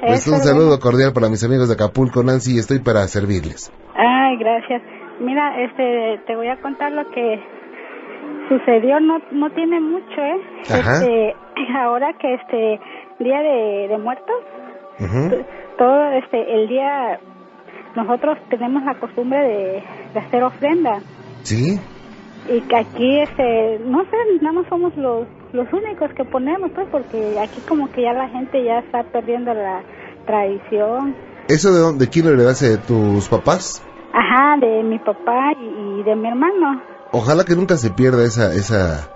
Pues un saludo cordial para mis amigos de Acapulco, Nancy, estoy para servirles. Ay, gracias. Mira, este, te voy a contar lo que sucedió, no, no tiene mucho, ¿eh? Este, ahora que este día de, muertos, todo este, el día, nosotros tenemos la costumbre de, de hacer ofrenda. Sí. Y que aquí, este, no sé, nada más somos los, los únicos que ponemos, pues, porque aquí como que ya la gente ya está perdiendo la tradición. ¿Eso de, dónde, de quién lo heredaste? ¿De tus papás? Ajá, de mi papá y, de mi hermano. Ojalá que nunca se pierda esa, esa,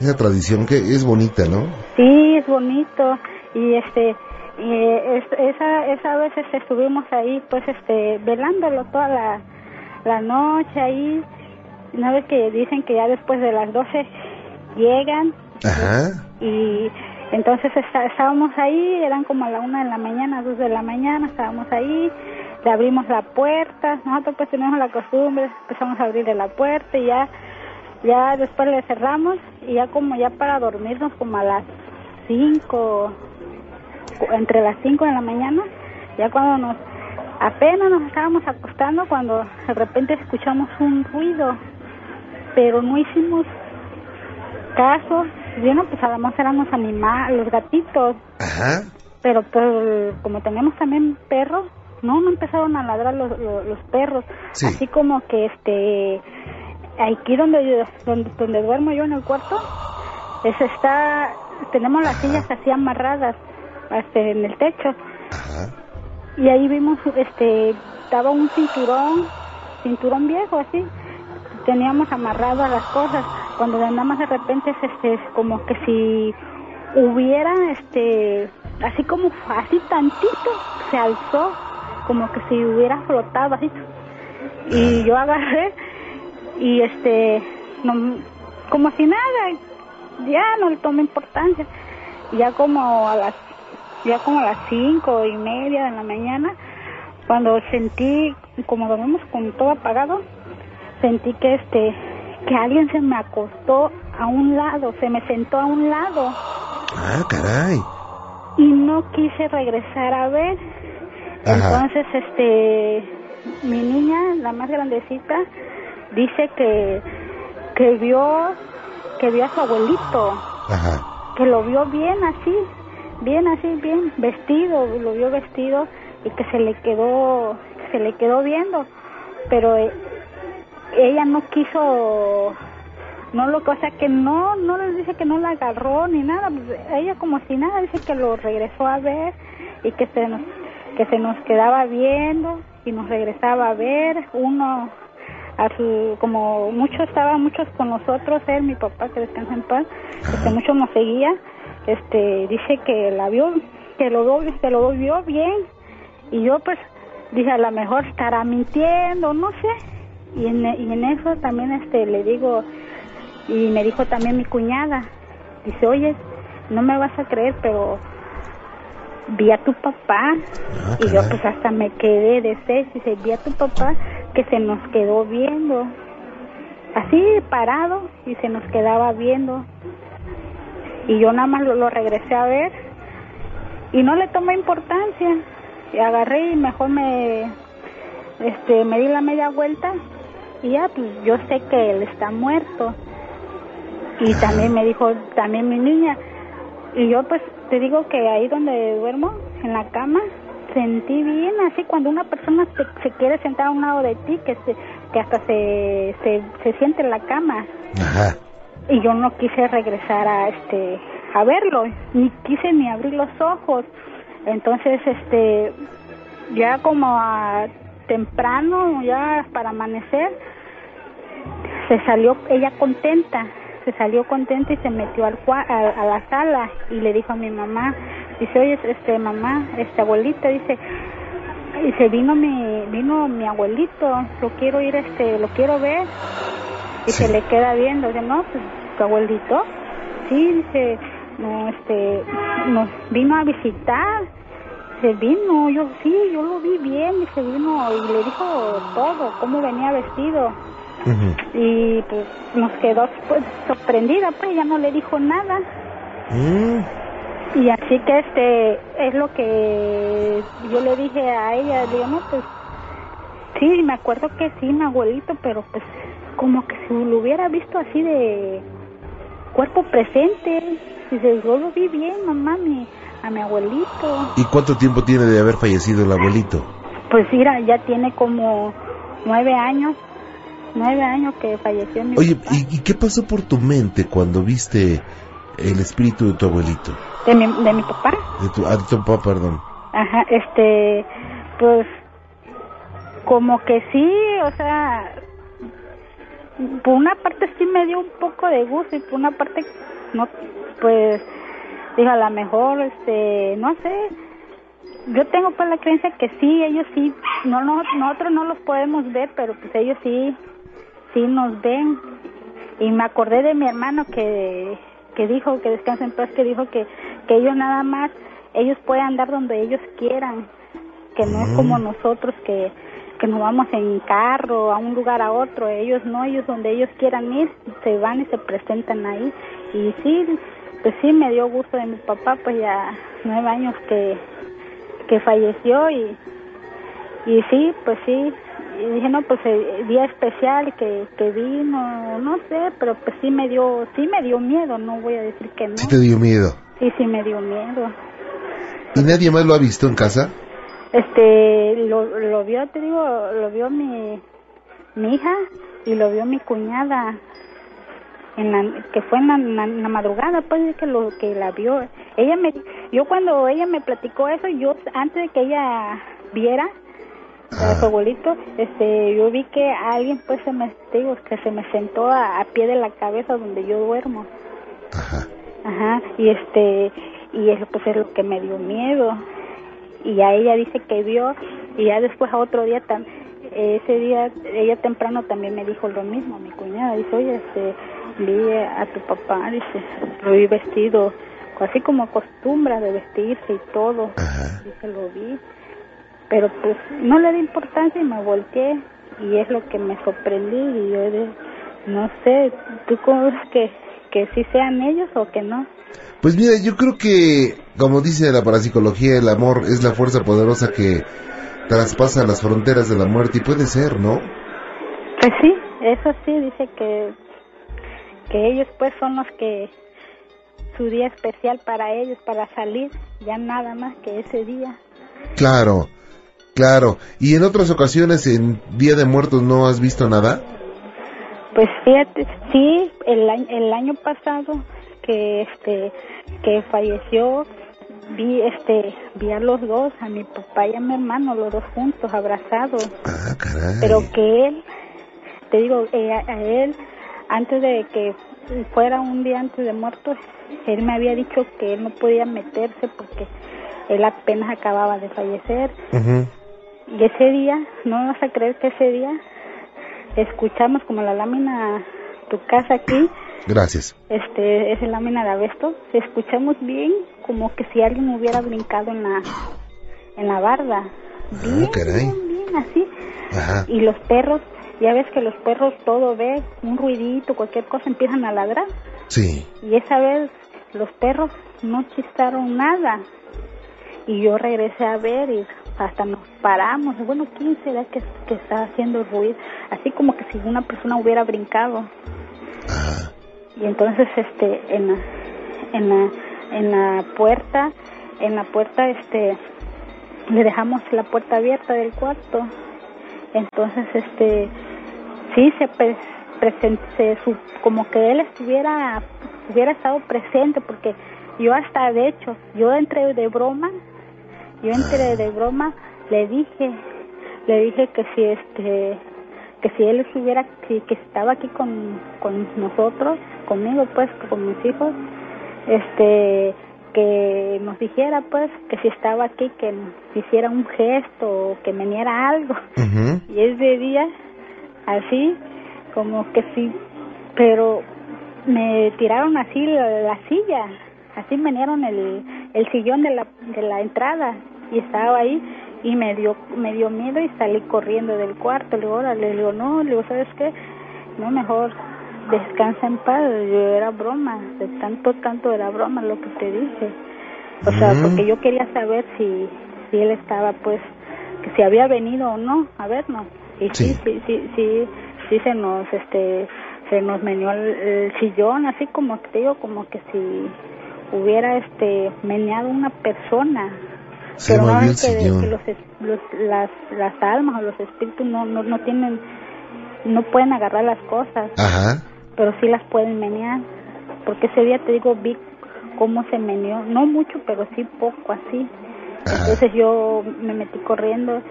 esa tradición que es bonita, ¿no? Sí, es bonito. Y este, esa, esa vez este, estuvimos ahí, pues, este, velándolo toda la, la noche ahí. Una vez que dicen que ya después de las 12 llegan. Ajá. Y entonces estábamos ahí, eran como a la una de la mañana, dos de la mañana, estábamos ahí, le abrimos la puerta, nosotros pues tenemos la costumbre, empezamos a abrirle la puerta y ya, ya después le cerramos y ya como ya para dormirnos como a las cinco, entre las cinco de la mañana, ya cuando nos, apenas nos estábamos acostando cuando de repente escuchamos un ruido, pero no hicimos caso bueno, pues además eran los animales, los gatitos. Ajá. Pero pues como tenemos también perros, no, no empezaron a ladrar los, los, perros. Así como que este, aquí donde, donde, donde duermo yo en el cuarto, es está, tenemos las sillas así amarradas este, en el techo. Ajá. Y ahí vimos, este, estaba un cinturón, cinturón viejo así, teníamos amarradas las cosas cuando nada más de repente es este como que si hubiera este así como así tantito se alzó como que si hubiera flotado así. Y yo agarré y este no, como si nada ya no le tomé importancia. Ya como a las ya como a las cinco y media de la mañana cuando sentí como dormimos con todo apagado sentí que este que alguien se me acostó a un lado, se me sentó a un lado. Ah, caray. Y no quise regresar a ver. Entonces, este, mi niña, la más grandecita, dice que, que vio, que vio a su abuelito. Ajá. Que lo vio bien así, bien así, bien vestido, lo vio vestido y que se le quedó, se le quedó viendo. Pero eh, ella no quiso no lo o sea que no no les dice que no la agarró ni nada pues, ella como si nada dice que lo regresó a ver y que se nos que se nos quedaba viendo y nos regresaba a ver. Uno a como muchos estaba muchos con nosotros él mi papá que descansa en paz este mucho nos seguía este dice que la vio que lo que lo vio bien. Y yo pues dije a lo mejor estará mintiendo no sé y en, y en eso también este le digo y me dijo también mi cuñada dice oye no me vas a creer pero vi a tu papá ah, y yo pues hasta me quedé de seis dice vi a tu papá que se nos quedó viendo así parado y se nos quedaba viendo. Y yo nada más lo, lo regresé a ver y no le tomé importancia. Y agarré y mejor me este me di la media vuelta y ya pues yo sé que él está muerto. Y también me dijo también mi niña. Y yo pues te digo que ahí donde duermo en la cama sentí bien así cuando una persona se, quiere sentar a un lado de ti que se que hasta se, se, se siente en la cama. Y yo no quise regresar a este a verlo ni quise ni abrir los ojos. Entonces este ya como a temprano, ya para amanecer, se salió ella contenta, se salió contenta y se metió al a, la sala y le dijo a mi mamá, dice, oye, este mamá, este abuelita, dice, dice, vino mi, vino mi abuelito, lo quiero ir, este, lo quiero ver, y se le queda viendo, dice, no, pues, tu abuelito, sí, dice, no, este, nos vino a visitar, se vino, yo sí, yo lo vi bien y se vino y le dijo todo, cómo venía vestido. Y pues nos quedó pues, sorprendida, pues ya no le dijo nada. Mm. Y así que este es lo que yo le dije a ella, digo, no, pues sí, me acuerdo que sí, mi abuelito, pero pues como que si lo hubiera visto así de cuerpo presente, dice, yo lo vi bien, mamá, mi, a mi abuelito. ¿Y cuánto tiempo tiene de haber fallecido el abuelito? Pues mira, ya tiene como nueve años, nueve años que falleció mi Oye, papá. ¿y, y qué pasó por tu mente cuando viste el espíritu de tu abuelito? De mi, de mi papá. De tu, ah, de tu papá, perdón. Ajá, este, pues, como que sí, o sea, por una parte sí me dio un poco de gusto y por una parte, no, pues, digo, a lo mejor, este, no sé, yo tengo pues la creencia que sí, ellos sí, no, no, nosotros no los podemos ver, pero pues ellos sí, sí nos ven. Y me acordé de mi hermano que, que dijo, que descansa en paz, que dijo que, que ellos nada más, ellos pueden andar donde ellos quieran, que no es como nosotros que, que nos vamos en carro a un lugar a otro, ellos no, ellos donde ellos quieran ir, se van y se presentan ahí. Y sí, pues sí me dio gusto de mi papá, pues ya nueve años que, que falleció y, y sí, pues sí, y dije, no, pues el día especial que, que vino, no sé, pero pues sí me dio, sí me dio miedo, no voy a decir que no. Sí te dio miedo. Sí, sí me dio miedo. ¿Y nadie más lo ha visto en casa? Este, lo, lo vio, te digo, lo vio mi, mi hija y lo vio mi cuñada en la, que fue en la, en la- en la madrugada, pues que lo que la vio. Ella me, yo cuando ella me platicó eso, yo antes de que ella viera a su abuelito, este, yo vi que alguien pues se me, digo, que se me sentó a, a pie de la cabeza donde yo duermo. Ajá. Ajá, y este, y eso pues es lo que me dio miedo. Y a ella dice que vio, y ya después a otro día, tam- ese día, ella temprano también me dijo lo mismo, mi cuñada, dice, oye, este, vi a tu papá, dice, lo vi vestido, así como acostumbra de vestirse y todo, Ajá. dice, lo vi, pero pues no le di importancia y me volteé, y es lo que me sorprendí, y yo de, no sé, ¿tú cómo que, que sí sean ellos o que no? Pues mira, yo creo que, como dice la parapsicología, el amor es la fuerza poderosa que traspasa las fronteras de la muerte y puede ser, ¿no? Pues sí, eso sí, dice que, que ellos pues son los que, su día especial para ellos, para salir, ya nada más que ese día. Claro, claro. ¿Y en otras ocasiones, en Día de Muertos, no has visto nada? Pues fíjate, sí, el, año- el año pasado que este que falleció vi este vi a los dos, a mi papá y a mi hermano, los dos juntos abrazados. Ah, caray. pero que él, te digo, eh, a, a él, antes de que fuera un día antes de muerto, él me había dicho que él no podía meterse porque él apenas acababa de fallecer. Y ese día, no vas a creer que ese día escuchamos como la lámina, tu casa aquí, Gracias. este, es lámina de abesto, escuchamos bien como que si alguien hubiera brincado en la, en la barda. Bien, Ah, caray. bien, bien, así Ajá. y los perros, ya ves que los perros todo ve, un ruidito, cualquier cosa empiezan a ladrar. Sí. Y esa vez los perros no chistaron nada. Y yo regresé a ver y hasta nos paramos. Bueno, ¿quién será que, que está haciendo ruido? Así como que si una persona hubiera brincado. Ajá. Y entonces, este, en la, en la, en la puerta, en la puerta, este, le dejamos la puerta abierta del cuarto. Entonces, este, sí se pre- se su- como que él estuviera, hubiera estado presente, porque yo hasta, de hecho, yo entré de broma, yo entré de broma, le dije, le dije que si este, que si él estuviera, que, que estaba aquí con, con nosotros, conmigo pues, con mis hijos, este, que nos dijera pues, que si estaba aquí, que hiciera un gesto o que me diera algo. Ujú. Y ese día, así, como que sí, pero me tiraron así la, la silla, así me dieron el, el sillón de la, de la entrada y estaba ahí y me dio me dio miedo y salí corriendo del cuarto. Le digo, órale, le digo, no, le digo, ¿sabes qué? No, mejor descansa en paz. Yo era broma, de tanto, tanto era broma lo que te dije. O sea, Mm. porque yo quería saber si, si él estaba, pues, que si había venido o no a vernos. Y sí, Sí. sí, sí, sí, se nos, este, se nos meneó el, el sillón, así como te digo, como que si hubiera, este, meneado una persona. Se Pero no movió el sillón. que los, es- los- las, las almas o los espíritus no, no, no tienen, no pueden agarrar las cosas Ajá. pero sí las pueden menear. Porque ese día te digo, vi cómo se meneó, no mucho, pero sí poco así. Ajá. Entonces yo me metí corriendo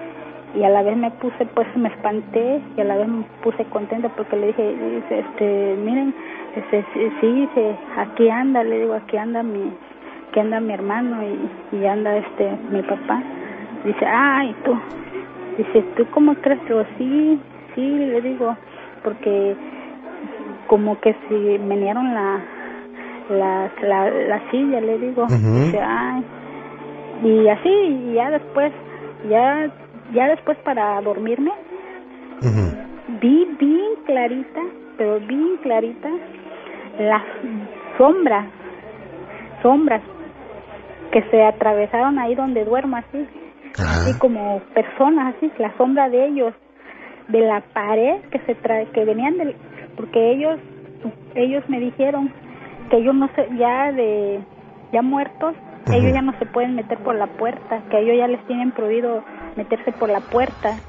y a la vez me puse, pues me espanté y a la vez me puse contenta porque le dije, este, miren, este, sí, sí, aquí anda, le digo, aquí anda mi, aquí anda mi hermano y, y anda este, mi papá. Dice, ay, tú, dice, ¿tú cómo crees? Digo, sí, sí, le digo, porque como que si menearon la, la, la, la silla, le digo, dice, ay, y así, y ya después, ya, ya después para dormirme, vi bien clarita, pero bien clarita, las sombras, sombras que se atravesaron ahí donde duermo así, así como personas así, la sombra de ellos, de la pared que se trae, que venían del, porque ellos, ellos me dijeron que ellos no se, ya de, ya muertos, ellos ya no se pueden meter por la puerta, que ellos ya les tienen prohibido meterse por la puerta.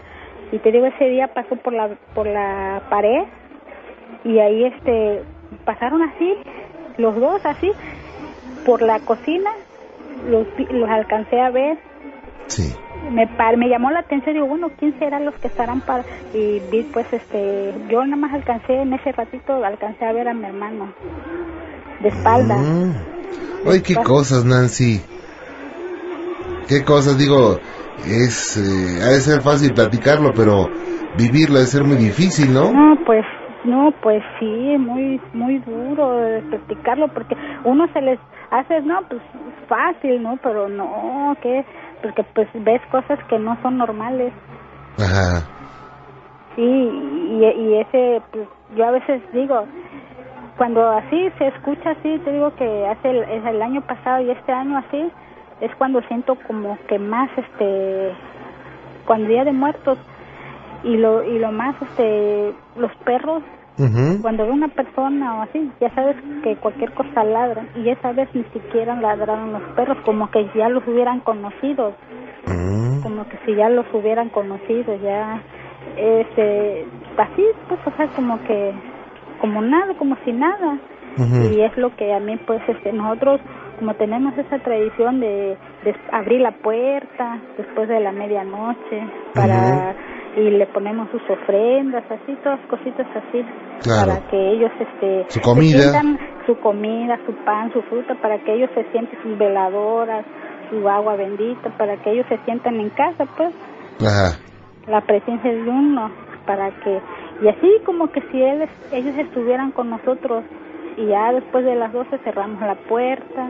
Y te digo, ese día pasó por la, por la pared y ahí este, pasaron así, los dos así, por la cocina, los, los alcancé a ver Sí. me par- me llamó la atención digo bueno quién serán los que estarán para y vi pues este yo nada más alcancé en ese ratito alcancé a ver a mi hermano de espalda Mm. Ay, qué cosas, Nancy. Qué cosas, digo, es, eh, ha de ser fácil platicarlo, pero vivirlo ha de ser muy difícil, ¿no? no pues no pues sí muy muy duro de practicarlo porque uno se les hace no pues fácil no pero no que porque pues ves cosas que no son normales Ajá. Sí, y, y ese, pues, yo a veces digo, cuando así se escucha así, te digo que hace el año pasado y este año así, es cuando siento como que más, este, cuando día de muertos y lo y lo más, este, los perros, cuando ve una persona o así, ya sabes que cualquier cosa ladra y esa vez ni siquiera ladraron los perros, como que ya los hubieran conocido. Mm. como que si ya los hubieran conocido ya este así pues o sea como que como nada como si nada. Y es lo que a mí pues este nosotros como tenemos esa tradición de, de abrir la puerta después de la medianoche para y le ponemos sus ofrendas así todas cositas así Claro. para que ellos este Su se sientan su comida su pan su fruta para que ellos se sienten sus veladoras su agua bendita para que ellos se sientan en casa pues Ajá. la presencia de uno para que y así como que si él, ellos estuvieran con nosotros y ya después de las 12 cerramos la puerta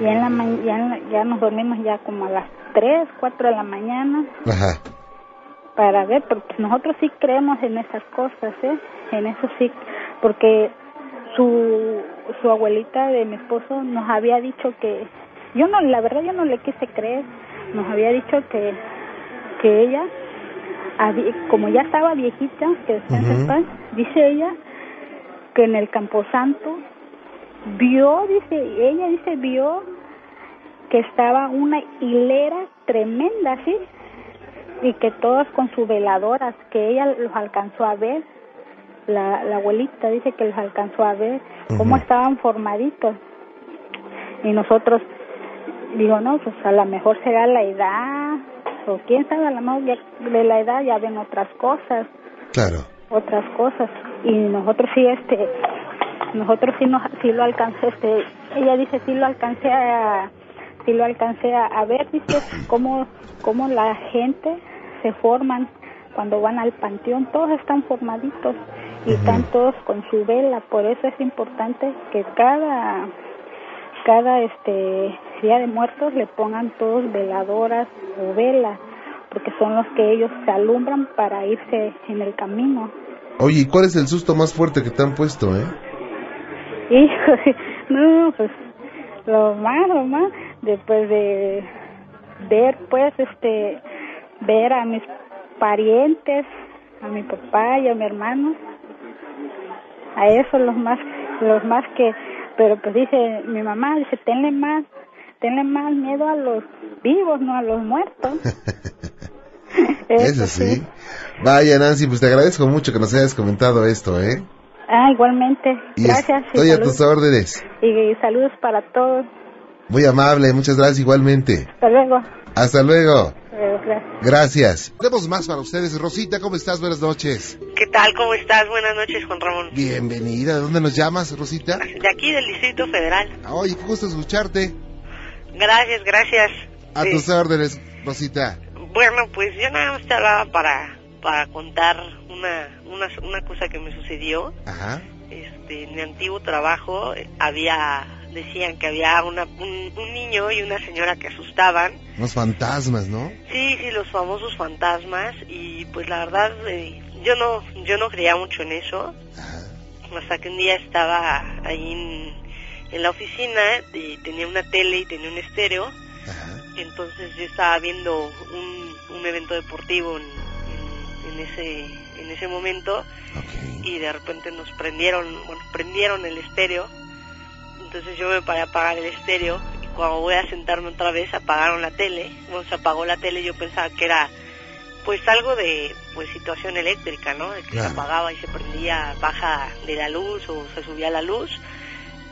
y en la ma- ya, en la- ya nos dormimos ya como a las 3, 4 de la mañana Ajá. para ver porque nosotros sí creemos en esas cosas ¿eh? en eso sí porque su su abuelita de mi esposo nos había dicho que yo no la verdad yo no le quise creer nos había dicho que que ella como ya estaba viejita que descanse en Ujú. paz, dice ella que en el camposanto vio dice ella dice vio que estaba una hilera tremenda ¿sí? y que todas con sus veladoras, que ella los alcanzó a ver, la, la abuelita dice que los alcanzó a ver, cómo Ujú. estaban formaditos. Y nosotros, digo, no, pues a lo mejor será la edad, o quién sabe, a lo mejor ya de la edad ya ven otras cosas, Claro. otras cosas. Y nosotros sí, este, nosotros sí, nos, sí lo alcancé, este, ella dice, sí lo alcancé a, sí lo alcancé a, a ver, dice, cómo, cómo la gente se forman cuando van al panteón, todos están formaditos y están todos con su vela, por eso es importante que cada, cada este día de muertos le pongan todos veladoras o velas, porque son los que ellos se alumbran para irse en el camino. Oye, ¿y cuál es el susto más fuerte que te han puesto, eh? Hijo, no, pues lo más, lo más, después de ver, pues, este, ver a mis parientes, a mi papá y a mi hermano, a eso los más, los más que, pero pues dice mi mamá, dice, tenle más, tenle más miedo a los vivos, no a los muertos. Eso sí. Vaya, Nancy, pues te agradezco mucho que nos hayas comentado esto, ¿eh? Ah, igualmente. Gracias. Estoy a tus órdenes. Y, saludos para todos. Muy amable, muchas gracias igualmente. Hasta luego. Hasta luego. Gracias. Gracias. Tenemos más para ustedes. Rosita, ¿cómo estás? Buenas noches. ¿Qué tal? ¿Cómo estás? Buenas noches, Juan Ramón. Bienvenida. ¿De dónde nos llamas, Rosita? De aquí, del Distrito Federal. Oye, qué gusto escucharte. Gracias, gracias. A tus órdenes, Rosita. Bueno, pues yo nada más te hablaba para, para contar una, una, una cosa que me sucedió. Ajá. Este, en mi antiguo trabajo había, decían que había una, un, niño y una señora que asustaban. Los fantasmas, ¿no? Sí, sí, los famosos fantasmas y pues la verdad eh, yo no, yo no creía mucho en eso. Ajá. Hasta que un día estaba ahí en, en la oficina y tenía una tele y tenía un estéreo. Ajá. Entonces yo estaba viendo un un evento deportivo en, en, ese en ese momento y de repente nos prendieron bueno prendieron el estéreo. Entonces yo me paré a apagar el estéreo y cuando voy a sentarme otra vez apagaron la tele. Bueno se apagó la tele yo pensaba que era pues algo de pues situación eléctrica no de que se apagaba y se prendía baja de la luz o se subía la luz.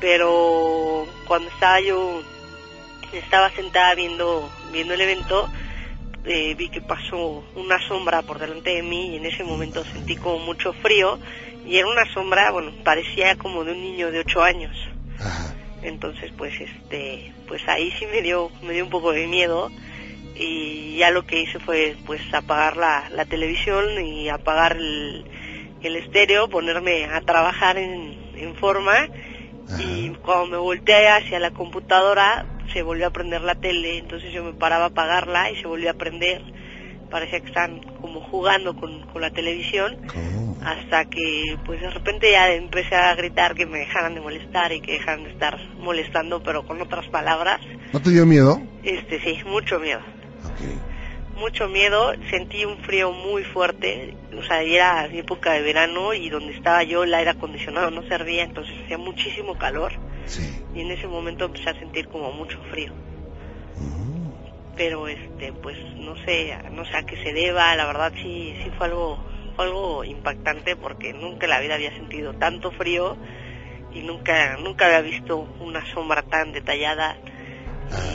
Pero cuando estaba yo estaba sentada viendo viendo el evento eh, vi que pasó una sombra por delante de mí y en ese momento sentí como mucho frío y era una sombra, bueno, parecía como de un niño de ocho años. Entonces, pues, este, pues ahí sí me dio, me dio un poco de miedo y ya lo que hice fue, pues, apagar la, la televisión y apagar el, el estéreo, ponerme a trabajar en, en forma y cuando me volteé hacia la computadora se volvió a prender la tele, entonces yo me paraba a apagarla y se volvió a prender. Parecía que están como jugando con, la televisión, hasta que pues de repente ya empecé a gritar que me dejaran de molestar y que dejaran de estar molestando, pero con otras palabras. ¿No te dio miedo? Este sí, mucho miedo. Mucho miedo, sentí un frío muy fuerte, o sea, era época de verano y donde estaba yo el aire acondicionado no servía, entonces hacía muchísimo calor y en ese momento empecé a sentir como mucho frío. Mm. Pero este, pues no sé, no sé a qué se deba, la verdad sí, sí fue algo, algo impactante porque nunca en la vida había sentido tanto frío y nunca, nunca había visto una sombra tan detallada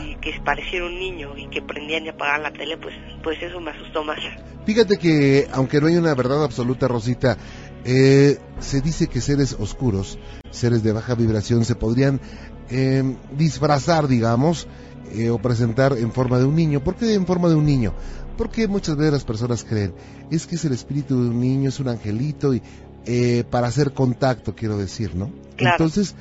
y ah. que pareciera un niño y que prendían y apagaban la tele, pues, pues eso me asustó más. Fíjate que, aunque no hay una verdad absoluta, Rosita, eh, se dice que seres oscuros, seres de baja vibración, se podrían eh, disfrazar, digamos, eh, o presentar en forma de un niño. ¿Por qué en forma de un niño? Porque muchas veces las personas creen, es que es el espíritu de un niño, es un angelito, y para hacer contacto, quiero decir, ¿no? Entonces,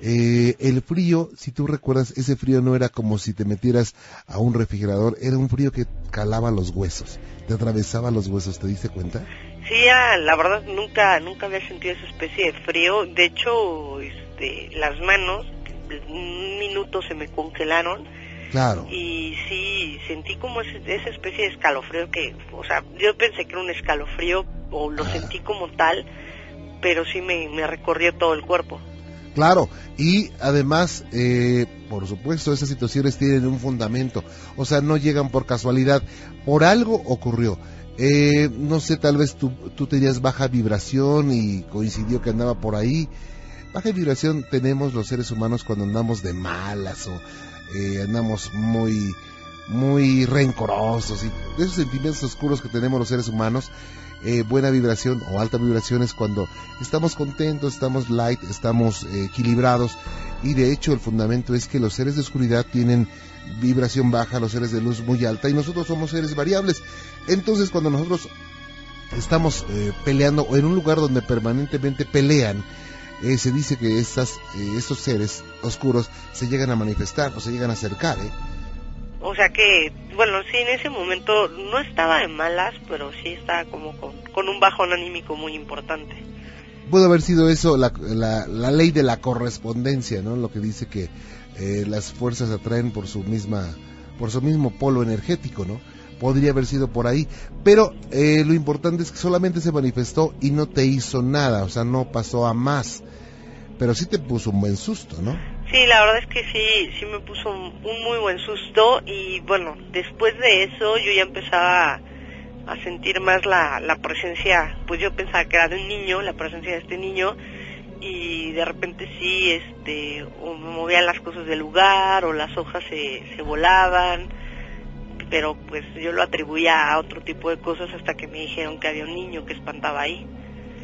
el frío, si tú recuerdas, ese frío no era como si te metieras a un refrigerador, era un frío que calaba los huesos, te atravesaba los huesos, ¿te diste cuenta? Sí, la verdad nunca nunca había sentido esa especie de frío. De hecho, este, las manos, un minuto se me congelaron. Claro. Y sí, sentí como esa especie de escalofrío que, o sea, yo pensé que era un escalofrío o lo sentí como tal, pero sí me, me recorrió todo el cuerpo. Claro, y además, eh, por supuesto, esas situaciones tienen un fundamento, o sea, no llegan por casualidad, por algo ocurrió. Eh, no sé, tal vez tú, tú tenías baja vibración y coincidió que andaba por ahí. Baja vibración tenemos los seres humanos cuando andamos de malas o eh, andamos muy, muy rencorosos y esos sentimientos oscuros que tenemos los seres humanos. Eh, buena vibración o alta vibración es cuando estamos contentos, estamos light, estamos equilibrados y de hecho el fundamento es que los seres de oscuridad tienen vibración baja, los seres de luz muy alta y nosotros somos seres variables. Entonces cuando nosotros estamos eh, peleando o en un lugar donde permanentemente pelean, eh, se dice que estas, eh, estos seres oscuros se llegan a manifestar o se llegan a acercar. O sea que, bueno, sí, en ese momento no estaba de malas, pero sí estaba como con, con un bajón anímico muy importante. Puede haber sido eso la, la, la, ley de la correspondencia, ¿no? Lo que dice que eh, las fuerzas atraen por su misma, por su mismo polo energético, ¿no? Podría haber sido por ahí, pero eh, lo importante es que solamente se manifestó y no te hizo nada, o sea, no pasó a más, pero sí te puso un buen susto, ¿no? Sí, la verdad es que sí, sí me puso un, muy buen susto y bueno, después de eso yo ya empezaba a sentir más la, la presencia, pues yo pensaba que era de un niño, la presencia de este niño, y de repente sí, este, o me movían las cosas del lugar, o las hojas se, se volaban, pero pues yo lo atribuía a otro tipo de cosas hasta que me dijeron que había un niño que espantaba ahí.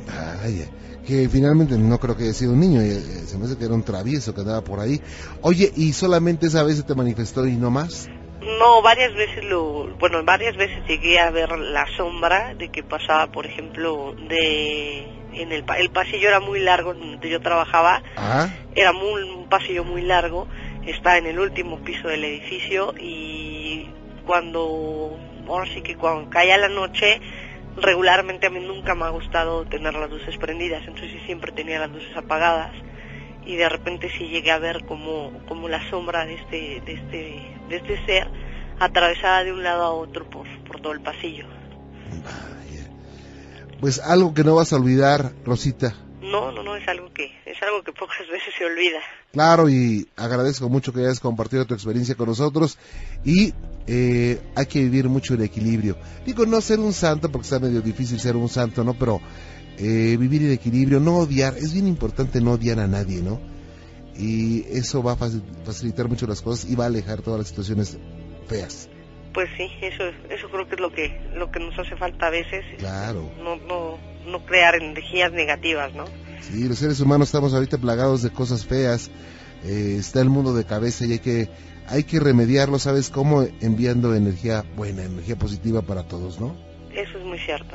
Ay, que finalmente no creo que haya sido un niño, eh, se me hace que era un travieso que andaba por ahí. Oye, ¿y solamente esa vez se te manifestó y no más? No, varias veces lo, bueno, varias veces llegué a ver la sombra de que pasaba, por ejemplo, de en el, el pasillo era muy largo donde yo trabajaba, Ah, era muy, un pasillo muy largo, está en el último piso del edificio y cuando, ahora sí que cuando caía la noche, regularmente a mí nunca me ha gustado tener las luces prendidas, entonces siempre tenía las luces apagadas y de repente sí llegué a ver como, la sombra de este, de este, de este ser atravesada de un lado a otro por, por todo el pasillo. Pues algo que no vas a olvidar, Rosita. No, no, no, es algo que, es algo que pocas veces se olvida. Claro, y agradezco mucho que hayas compartido tu experiencia con nosotros y eh, hay que vivir mucho en equilibrio. Digo, no ser un santo, porque está medio difícil ser un santo, ¿no? Pero eh, vivir en equilibrio, no odiar, es bien importante no odiar a nadie, ¿no? Y eso va a faci- facilitar mucho las cosas y va a alejar todas las situaciones feas. Pues sí, eso, eso creo que es lo que, lo que nos hace falta a veces, Claro. no, no, no crear energías negativas, ¿no? Sí, los seres humanos estamos ahorita plagados de cosas feas. eh, está el mundo de cabeza y hay que, hay que remediarlo, ¿sabes cómo? Enviando energía buena, energía positiva para todos, ¿no? Eso es muy cierto.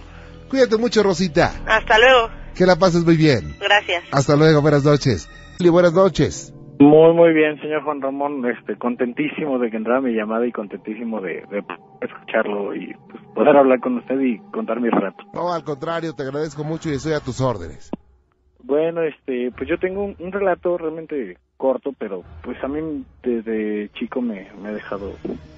Cuídate mucho, Rosita. Hasta luego, Que la pases muy bien. gracias. Hasta luego, buenas noches. Y buenas noches. Muy, muy bien, señor Juan Ramón. Este, contentísimo de que entrara mi llamada y contentísimo de, de escucharlo y pues, poder hablar con usted y contar mi relato. No, al contrario, te agradezco mucho y estoy a tus órdenes. Bueno, este, pues yo tengo un, un relato realmente corto, pero pues a mí desde chico me, me ha dejado,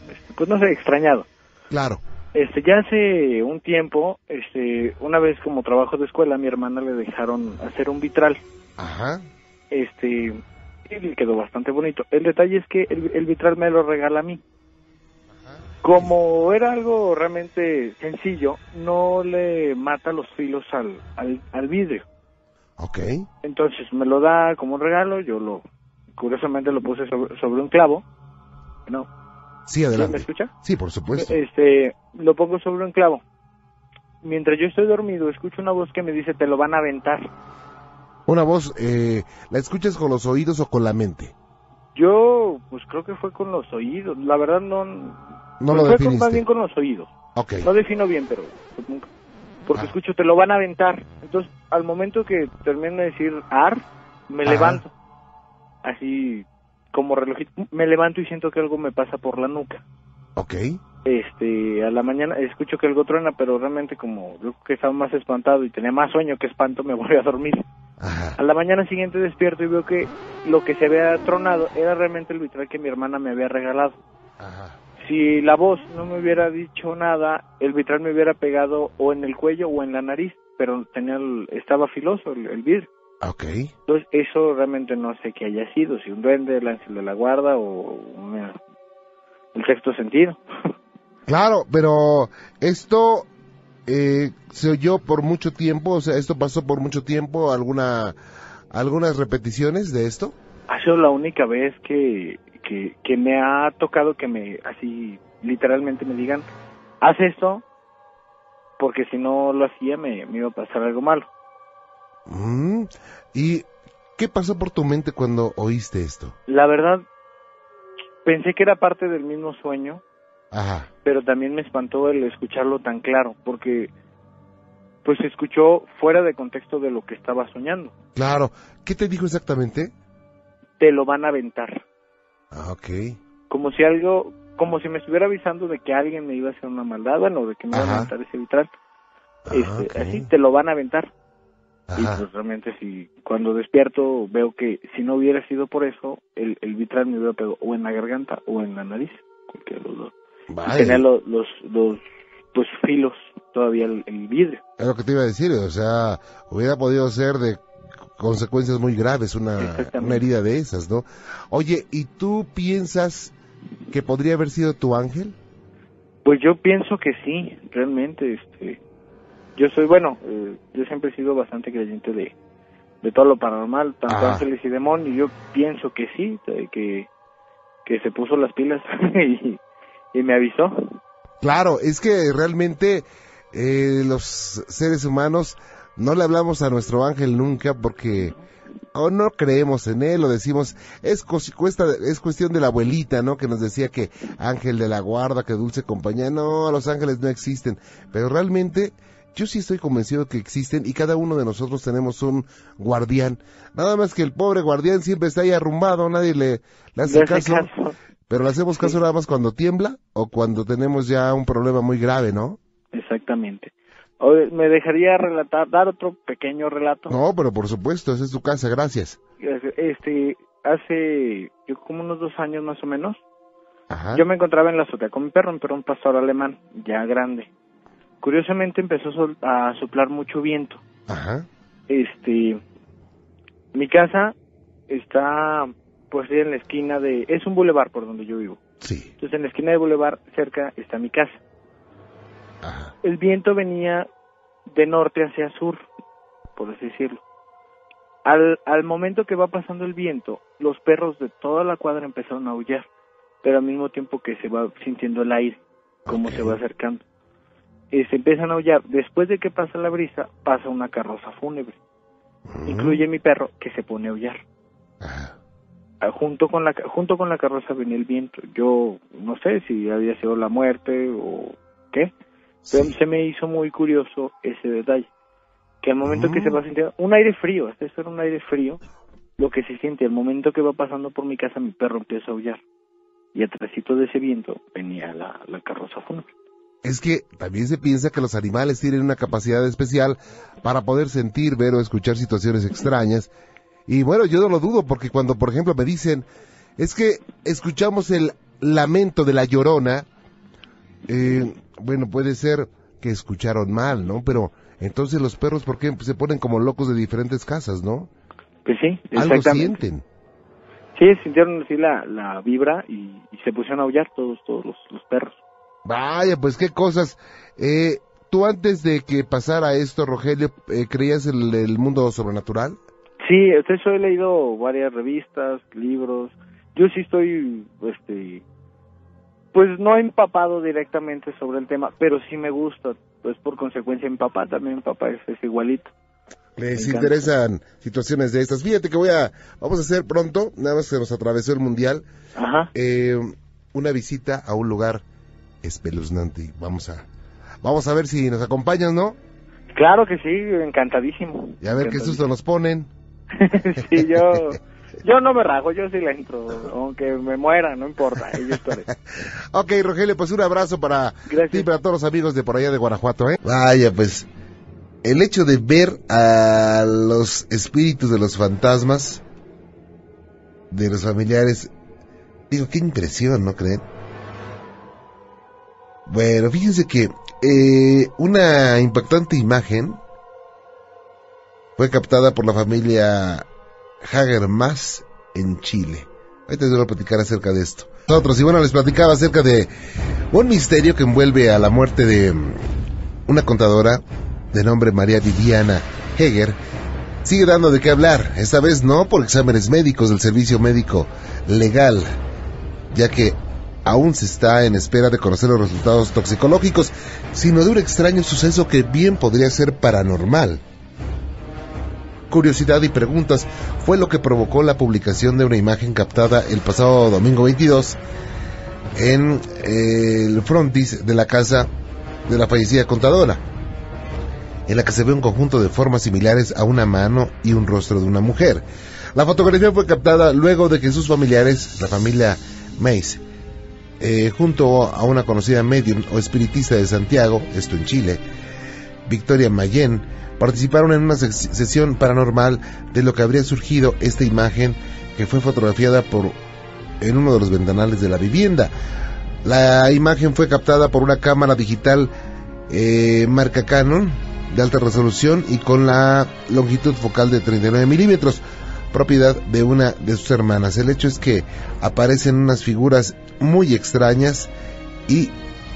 este, pues no sé, extrañado. Claro. Este, ya hace un tiempo, este, una vez como trabajo de escuela, a mi hermana le dejaron hacer un vitral. Ajá. Este, y le quedó bastante bonito. El detalle es que el, el vitral me lo regala a mí. Como era algo realmente sencillo, no le mata los filos al, al, al vidrio. Ok. Entonces me lo da como un regalo, yo lo, curiosamente lo puse sobre, sobre un clavo. No, Sí, ¿Sí ¿me adelante. escucha? Sí, por supuesto. Este, lo pongo sobre un clavo. Mientras yo estoy dormido, escucho una voz que me dice, te lo van a aventar. Una voz, eh, ¿la escuchas con los oídos o con la mente? Yo, pues creo que fue con los oídos. La verdad no... No lo fue con- más definiste. bien con los oídos. Ok. No defino bien, pero... pues, nunca. Porque Ah. escucho, te lo van a aventar. Entonces, al momento que termino de decir ar, me Ajá. levanto. Así, como relojito. Me levanto y siento que algo me pasa por la nuca. Ok. Este, a la mañana escucho que algo truena, pero realmente como yo que estaba más espantado y tenía más sueño que espanto, me voy a dormir. Ajá. A la mañana siguiente despierto y veo que lo que se había tronado era realmente el vitral que mi hermana me había regalado. Ajá. Si la voz no me hubiera dicho nada, el vitral me hubiera pegado o en el cuello o en la nariz, pero tenía el- estaba filoso el, el vidrio. Ok. Entonces, eso realmente no sé qué haya sido, si un duende, el ángel de la guarda o una- el sexto sentido. Claro, pero esto eh, se oyó por mucho tiempo, o sea, esto pasó por mucho tiempo, alguna, algunas repeticiones de esto. ha sido la única vez que, que, que me ha tocado que me, así, literalmente me digan, haz esto, porque si no lo hacía me, me iba a pasar algo malo. Mm, ¿Y qué pasó por tu mente cuando oíste esto? La verdad, pensé que era parte del mismo sueño, Ajá. pero también me espantó el escucharlo tan claro, porque pues se escuchó fuera de contexto de lo que estaba soñando. Claro. ¿Qué te dijo exactamente? Te lo van a aventar. Ah, ok. Como si algo, como si me estuviera avisando de que alguien me iba a hacer una maldad, bueno, de que me iban a aventar ese vitral. Ah, Este. Así te lo van a aventar. Y pues realmente si cuando despierto veo que si no hubiera sido por eso, el, el vitral me hubiera pegado o en la garganta o en la nariz, cualquiera de los dos. Tenía los, los, los pues filos todavía el, vidrio. Es lo que te iba a decir, o sea, hubiera podido ser de consecuencias muy graves una, una herida de esas, ¿no? Oye, ¿y tú piensas que podría haber sido tu ángel? Pues yo pienso que sí, realmente, este, yo soy, bueno, eh, yo siempre he sido bastante creyente de, de todo lo paranormal, tanto ángeles y demonios, y yo pienso que sí, que, que se puso las pilas y, y me avisó. Claro, es que realmente eh, los seres humanos no le hablamos a nuestro ángel nunca porque o no creemos en él o decimos es cuesta, es cuestión de la abuelita no que nos decía que ángel de la guarda que dulce compañía. No los ángeles no existen. Pero realmente yo sí estoy convencido que existen y cada uno de nosotros tenemos un guardián. Nada más que el pobre guardián siempre está ahí arrumbado nadie le, hace, caso, pero le hacemos caso nada más cuando tiembla o cuando tenemos ya un problema muy grave no exactamente ¿Me dejaría relatar, dar otro pequeño relato? No, pero por supuesto, esa es tu casa, gracias. Este, hace yo como unos dos años más o menos, yo me encontraba en la azotea con mi perro, un perro, un pastor alemán, ya grande. Curiosamente empezó a soplar mucho viento. Ajá. Este, mi casa está pues en la esquina de, es un bulevar por donde yo vivo. Sí. Entonces en la esquina de bulevar cerca está mi casa. El viento venía de norte hacia sur, por así decirlo. Al, al momento que va pasando el viento, los perros de toda la cuadra empezaron a aullar, pero al mismo tiempo que se va sintiendo el aire, como se va acercando. Y se empiezan a aullar. Después de que pasa la brisa, pasa una carroza fúnebre. Incluye mi perro, que se pone a aullar. Ah, junto con la junto con la carroza venía el viento. Yo no sé si había sido la muerte o qué, se me hizo muy curioso ese detalle. Que al momento que se va sintiendo un aire frío, este es un aire frío, lo que se siente al momento que va pasando por mi casa, mi perro empieza a aullar. Y atrásito de ese viento venía la, carroza fúnebre. Es que también se piensa que los animales tienen una capacidad especial para poder sentir, ver o escuchar situaciones extrañas. Y bueno, yo no lo dudo porque cuando, por ejemplo, me dicen, es que escuchamos el lamento de la llorona, eh, bueno, puede ser que escucharon mal, ¿no? Pero entonces los perros, ¿por qué se ponen como locos de diferentes casas, no? Pues sí, Algo sienten. Sí, sintieron así la, la vibra y, se pusieron a aullar todos, todos los, perros. Vaya, pues qué cosas. Eh, ¿Tú antes de que pasara esto, Rogelio, eh, creías en el, mundo sobrenatural? Sí, eso he leído varias revistas, libros. Yo sí estoy, este, pues no empapado directamente sobre el tema, pero sí me gusta, pues por consecuencia mi papá también, mi papá es, igualito. Les interesan situaciones de estas. Fíjate que voy a, vamos a hacer pronto, nada más que nos atravesó el mundial, eh, una visita a un lugar espeluznante. Vamos a, vamos a ver si nos acompañas, ¿no? Claro que sí, encantadísimo. Y a ver qué susto nos ponen. sí, yo yo no me rajo, yo sí la entro, aunque me muera, no importa, yo estaré. ok, Rogelio, pues un abrazo para ti y para todos los amigos de por allá de Guanajuato, ¿eh? Vaya, pues, el hecho de ver a los espíritus de los fantasmas, de los familiares, digo, qué impresión, ¿no creen? Bueno, fíjense que eh, una impactante imagen fue captada por la familia Hager más en Chile. Ahorita les voy a platicar acerca de esto. Nosotros, y bueno, les platicaba acerca de un misterio que envuelve a la muerte de mm, una contadora de nombre María Viviana Heger. Sigue dando de qué hablar, esta vez no por exámenes médicos del servicio médico legal, ya que aún se está en espera de conocer los resultados toxicológicos, sino de un extraño suceso que bien podría ser paranormal curiosidad y preguntas fue lo que provocó la publicación de una imagen captada el pasado domingo 22 en eh, el frontis de la casa de la fallecida contadora, en la que se ve un conjunto de formas similares a una mano y un rostro de una mujer. La fotografía fue captada luego de que sus familiares, la familia Mace, eh, junto a una conocida medium o espiritista de Santiago, esto en Chile, Victoria Mayen, participaron en una sesión paranormal de lo que habría surgido esta imagen que fue fotografiada por en uno de los ventanales de la vivienda. La imagen fue captada por una cámara digital eh, marca Canon de alta resolución y con la longitud focal de 39 milímetros, propiedad de una de sus hermanas. El hecho es que aparecen unas figuras muy extrañas y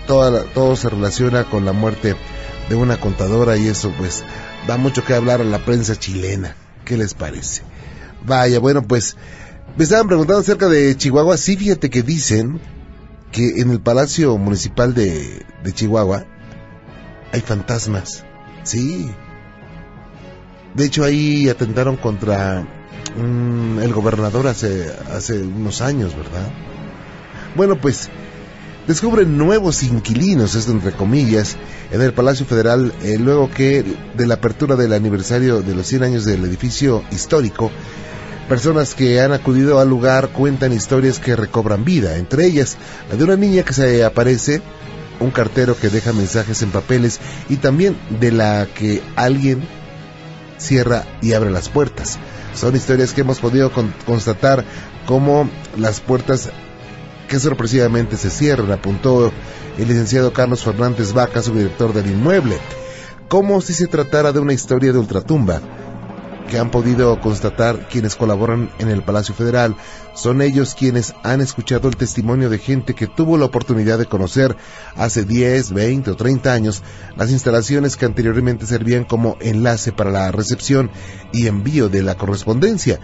todo se relaciona con la muerte de una contadora y eso pues da mucho que hablar a la prensa chilena. ¿Qué les parece? Vaya, bueno pues me estaban preguntando acerca de Chihuahua. Sí, fíjate que dicen que en el Palacio Municipal de, de Chihuahua hay fantasmas. Sí. De hecho ahí atentaron contra mm, el gobernador hace, hace unos años, ¿verdad? Bueno, pues descubren nuevos inquilinos, esto entre comillas, en el Palacio Federal, eh, luego que de la apertura del aniversario de los 100 años del edificio histórico, personas que han acudido al lugar cuentan historias que recobran vida, entre ellas la de una niña que se aparece, un cartero que deja mensajes en papeles y también de la que alguien cierra y abre las puertas. Son historias que hemos podido constatar como las puertas que sorpresivamente se cierran, apuntó el licenciado Carlos Fernández Vaca, su director del inmueble, como si se tratara de una historia de ultratumba que han podido constatar quienes colaboran en el Palacio Federal. Son ellos quienes han escuchado el testimonio de gente que tuvo la oportunidad de conocer hace 10, 20 o 30 años las instalaciones que anteriormente servían como enlace para la recepción y envío de la correspondencia.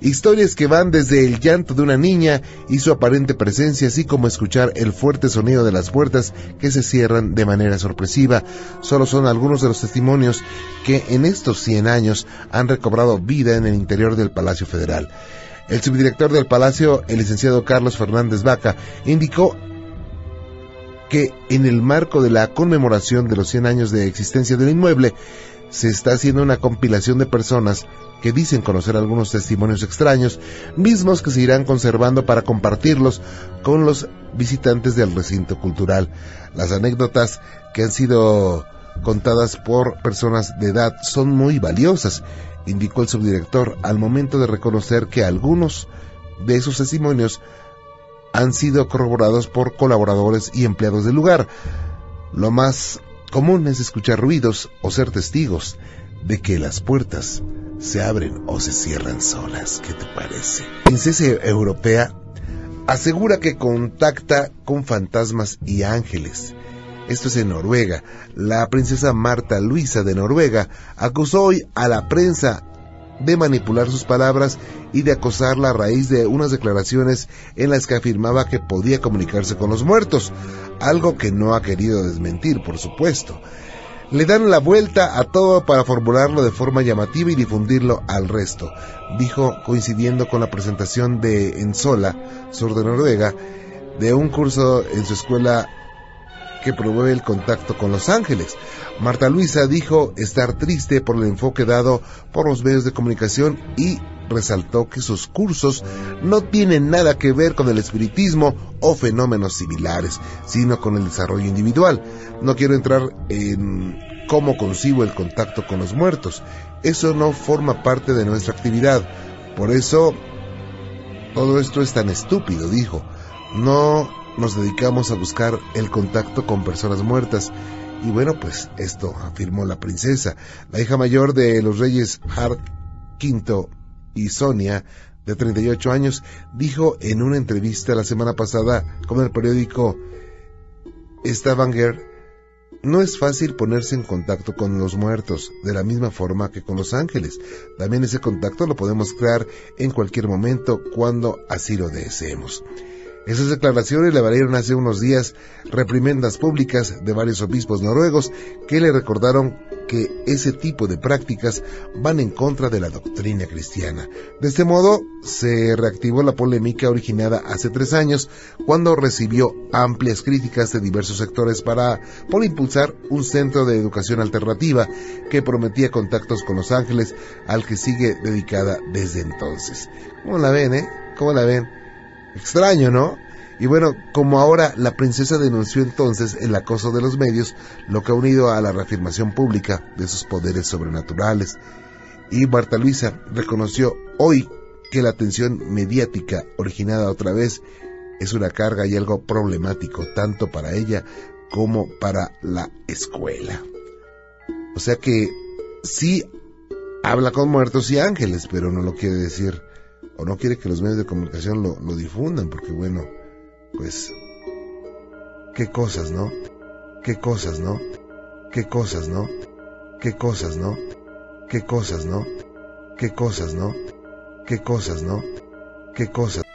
Historias que van desde el llanto de una niña y su aparente presencia, así como escuchar el fuerte sonido de las puertas que se cierran de manera sorpresiva. Solo son algunos de los testimonios que en estos 100 años han recobrado vida en el interior del Palacio Federal. El subdirector del Palacio, el licenciado Carlos Fernández Vaca, indicó que en el marco de la conmemoración de los 100 años de existencia del inmueble, se está haciendo una compilación de personas que dicen conocer algunos testimonios extraños, mismos que se irán conservando para compartirlos con los visitantes del recinto cultural. Las anécdotas que han sido contadas por personas de edad son muy valiosas, indicó el subdirector al momento de reconocer que algunos de esos testimonios han sido corroborados por colaboradores y empleados del lugar. Lo más común es escuchar ruidos o ser testigos de que las puertas se abren o se cierran solas. ¿Qué te parece? Princesa europea asegura que contacta con fantasmas y ángeles. Esto es en Noruega. La princesa Marta Luisa de Noruega acusó hoy a la prensa de manipular sus palabras y de acosarla a raíz de unas declaraciones en las que afirmaba que podía comunicarse con los muertos, algo que no ha querido desmentir, por supuesto. Le dan la vuelta a todo para formularlo de forma llamativa y difundirlo al resto, dijo coincidiendo con la presentación de Ensola, sur de Noruega, de un curso en su escuela que promueve el contacto con los ángeles. Marta Luisa dijo estar triste por el enfoque dado por los medios de comunicación y resaltó que sus cursos no tienen nada que ver con el espiritismo o fenómenos similares, sino con el desarrollo individual. No quiero entrar en cómo consigo el contacto con los muertos. Eso no forma parte de nuestra actividad. Por eso, todo esto es tan estúpido, dijo. No nos dedicamos a buscar el contacto con personas muertas. Y bueno, pues esto afirmó la princesa, la hija mayor de los reyes Hart V y Sonia, de 38 años, dijo en una entrevista la semana pasada con el periódico Stavanger, no es fácil ponerse en contacto con los muertos, de la misma forma que con los ángeles. También ese contacto lo podemos crear en cualquier momento cuando así lo deseemos. Esas declaraciones le valieron hace unos días reprimendas públicas de varios obispos noruegos que le recordaron que ese tipo de prácticas van en contra de la doctrina cristiana. De este modo, se reactivó la polémica originada hace tres años cuando recibió amplias críticas de diversos sectores para por impulsar un centro de educación alternativa que prometía contactos con los ángeles al que sigue dedicada desde entonces. ¿Cómo la ven, eh? ¿Cómo la ven? Extraño, ¿no? Y bueno, como ahora la princesa denunció entonces el acoso de los medios, lo que ha unido a la reafirmación pública de sus poderes sobrenaturales. Y Marta Luisa reconoció hoy que la atención mediática originada otra vez es una carga y algo problemático tanto para ella como para la escuela. O sea que sí habla con muertos y ángeles, pero no lo quiere decir o no quiere que los medios de comunicación lo, lo difundan, porque bueno, pues, qué cosas, ¿no? Qué cosas, ¿no? Qué cosas, ¿no? Qué cosas, ¿no? Qué cosas, ¿no? Qué cosas, ¿no? Qué cosas, ¿no? Qué cosas.